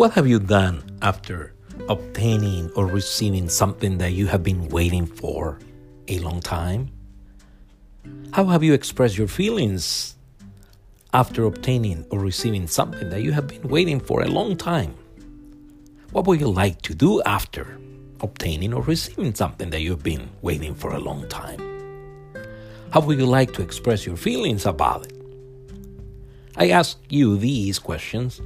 What have you done after obtaining or receiving something that you have been waiting for a long time? How have you expressed your feelings after obtaining or receiving something that you have been waiting for a long time? What would you like to do after obtaining or receiving something that you've been waiting for a long time? How would you like to express your feelings about it? I ask you these questions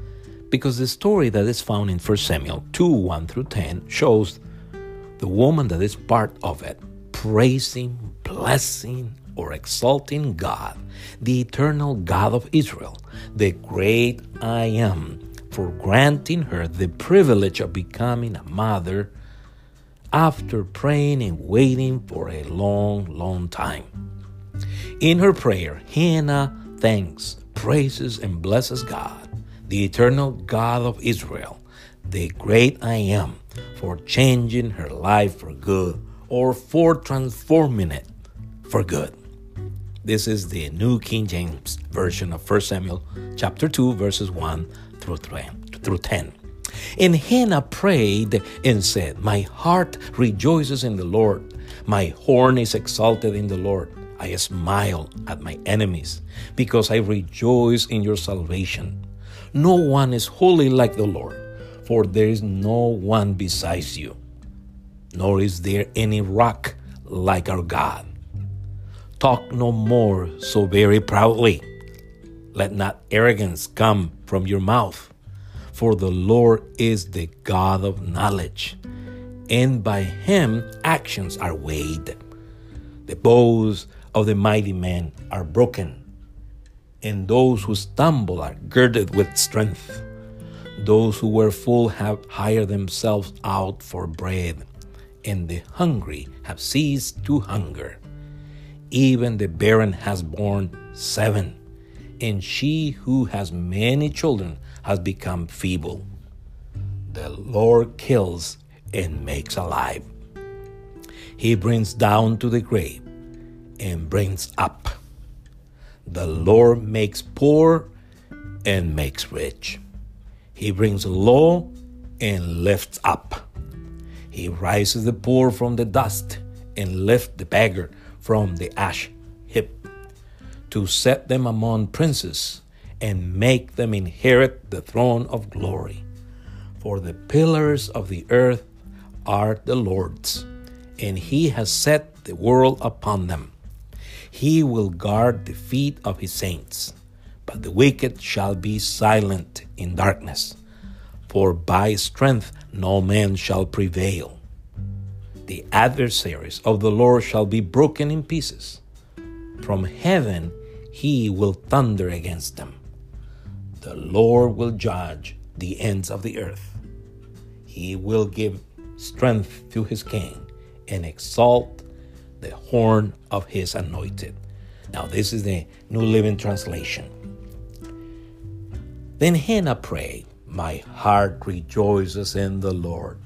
because the story that is found in 1 Samuel 2 1 through 10 shows the woman that is part of it praising, blessing, or exalting God, the eternal God of Israel, the great I am, for granting her the privilege of becoming a mother after praying and waiting for a long, long time. In her prayer, Hannah thanks, praises, and blesses God, the eternal God of Israel, the great I am, for changing her life for good or for transforming it for good. This is the New King James Version of 1 Samuel chapter 2 verses 1 through 10. And Hannah prayed and said, My heart rejoices in the Lord. My horn is exalted in the Lord. I smile at my enemies because I rejoice in your salvation. No one is holy like the Lord, for there is no one besides you, nor is there any rock like our God. Talk no more so very proudly. Let not arrogance come from your mouth. For the Lord is the God of knowledge, and by him actions are weighed. The bows of the mighty men are broken, and those who stumble are girded with strength. Those who were full have hired themselves out for bread, and the hungry have ceased to hunger. Even the barren has borne seven, and she who has many children has become feeble. The Lord kills and makes alive. He brings down to the grave and brings up. The Lord makes poor and makes rich. He brings low and lifts up. He rises the poor from the dust and lifts the beggar from the ash heap, to set them among princes and make them inherit the throne of glory. For the pillars of the earth are the Lord's, and he has set the world upon them. He will guard the feet of his saints, but the wicked shall be silent in darkness. For by strength no man shall prevail. The adversaries of the Lord shall be broken in pieces. From heaven he will thunder against them. The Lord will judge the ends of the earth. He will give strength to his king and exalt the horn of his anointed. Now, this is the New Living Translation. Then Hannah prayed, My heart rejoices in the Lord.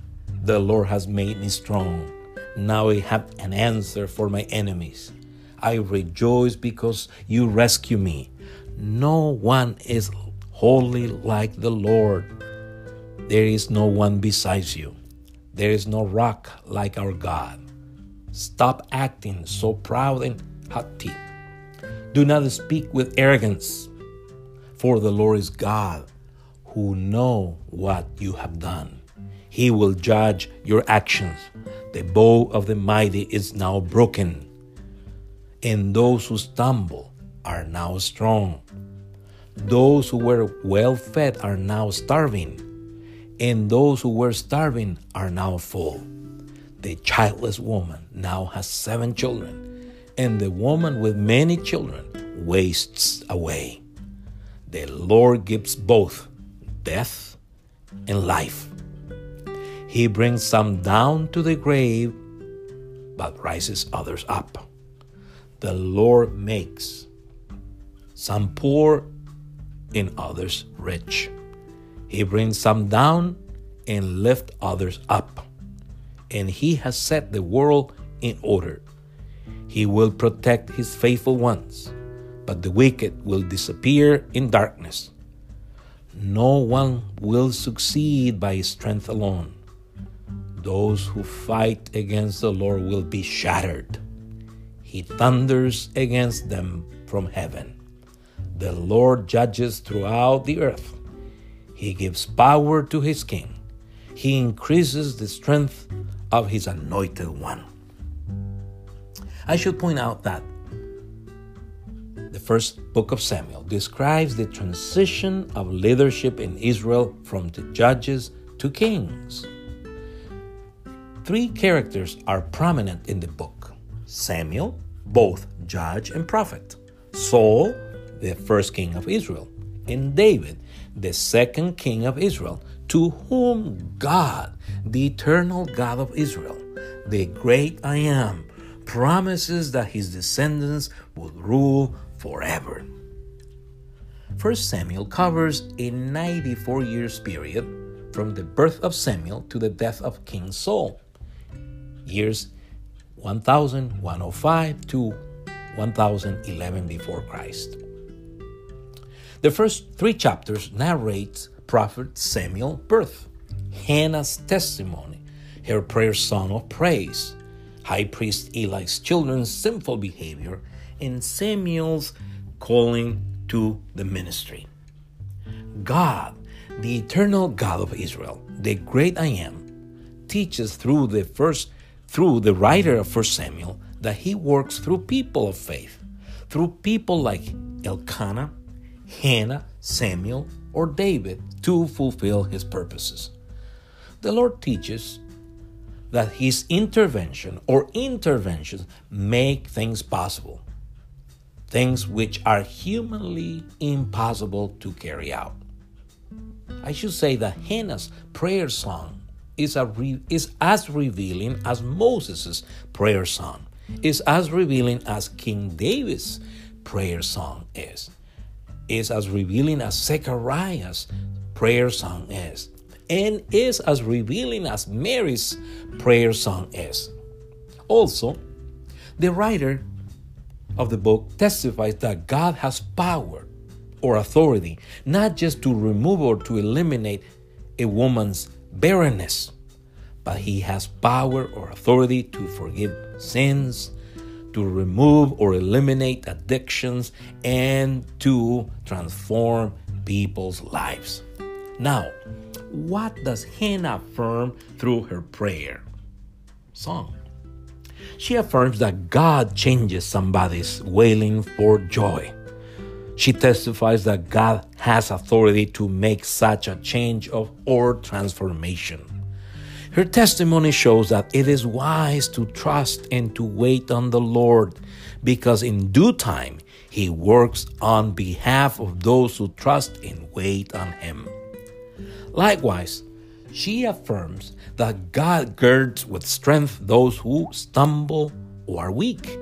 The Lord has made me strong. Now I have an answer for my enemies. I rejoice because you rescue me. No one is holy like the Lord. There is no one besides you. There is no rock like our God. Stop acting so proud and haughty. Do not speak with arrogance, for the Lord is God, who know what you have done. He will judge your actions. The bow of the mighty is now broken, and those who stumble are now strong. Those who were well fed are now starving, and those who were starving are now full. The childless woman now has seven children, and the woman with many children wastes away. The Lord gives both death and life. He brings some down to the grave, but rises others up. The Lord makes some poor and others rich. He brings some down and lifts others up. And he has set the world in order. He will protect his faithful ones, but the wicked will disappear in darkness. No one will succeed by strength alone. Those who fight against the Lord will be shattered. He thunders against them from heaven. The Lord judges throughout the earth. He gives power to his king. He increases the strength of his anointed one. I should point out that the first book of Samuel describes the transition of leadership in Israel from the judges to kings. Three characters are prominent in the book Samuel, both judge and prophet, Saul, the first king of Israel, and David, the second king of Israel, to whom God, the eternal God of Israel, the great I am, promises that his descendants will rule forever. 1 Samuel covers a 94 years period from the birth of Samuel to the death of King Saul, years 1105 to 1011 before Christ. The first three chapters narrate prophet Samuel's birth, Hannah's testimony, her prayer song of praise, high priest Eli's children's sinful behavior, and Samuel's calling to the ministry. God, the eternal God of Israel, the great I am, teaches through the first through the writer of 1 Samuel that he works through people of faith, through people like Elkanah, Hannah, Samuel, or David to fulfill his purposes. The Lord teaches that his intervention or interventions make things possible, things which are humanly impossible to carry out. I should say that Hannah's prayer song is, a re- is as revealing as Moses' prayer song, is as revealing as King David's prayer song is is as revealing as Zechariah's prayer song is, and is as revealing as Mary's prayer song is. Also, the writer of the book testifies that God has power or authority not just to remove or to eliminate a woman's barrenness, but he has power or authority to forgive sins, to remove or eliminate addictions, and to transform people's lives. Now, what does Hannah affirm through her prayer song? She affirms that God changes somebody's wailing for joy. She testifies that God has authority to make such a change of or transformation. Her testimony shows that it is wise to trust and to wait on the Lord because in due time he works on behalf of those who trust and wait on him. Likewise, she affirms that God girds with strength those who stumble or are weak,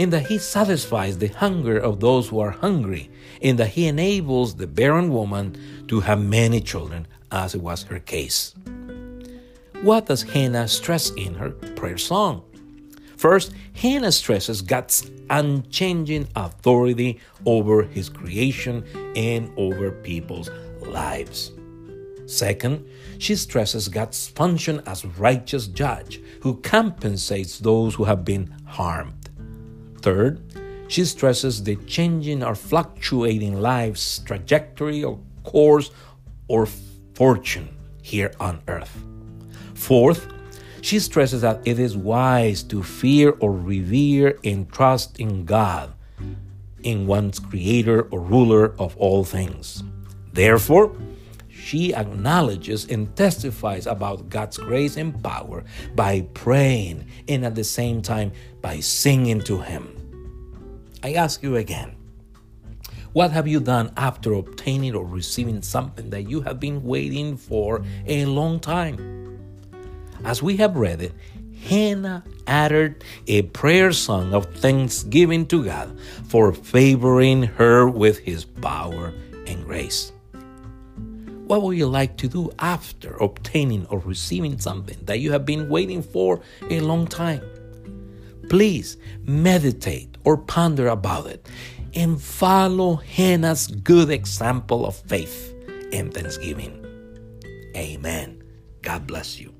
and that He satisfies the hunger of those who are hungry, and that He enables the barren woman to have many children, as it was her case. What does Hannah stress in her prayer song? First, Hannah stresses God's unchanging authority over his creation and over people's lives. Second, she stresses God's function as righteous judge who compensates those who have been harmed. Third, she stresses the changing or fluctuating life's trajectory or course or fortune here on earth. Fourth, she stresses that it is wise to fear or revere and trust in God, in one's creator or ruler of all things. Therefore, she acknowledges and testifies about God's grace and power by praying and at the same time by singing to Him. I ask you again what have you done after obtaining or receiving something that you have been waiting for a long time? As we have read it, Hannah uttered a prayer song of thanksgiving to God for favoring her with his power and grace. What would you like to do after obtaining or receiving something that you have been waiting for a long time? Please meditate or ponder about it and follow Hannah's good example of faith and thanksgiving. Amen. God bless you.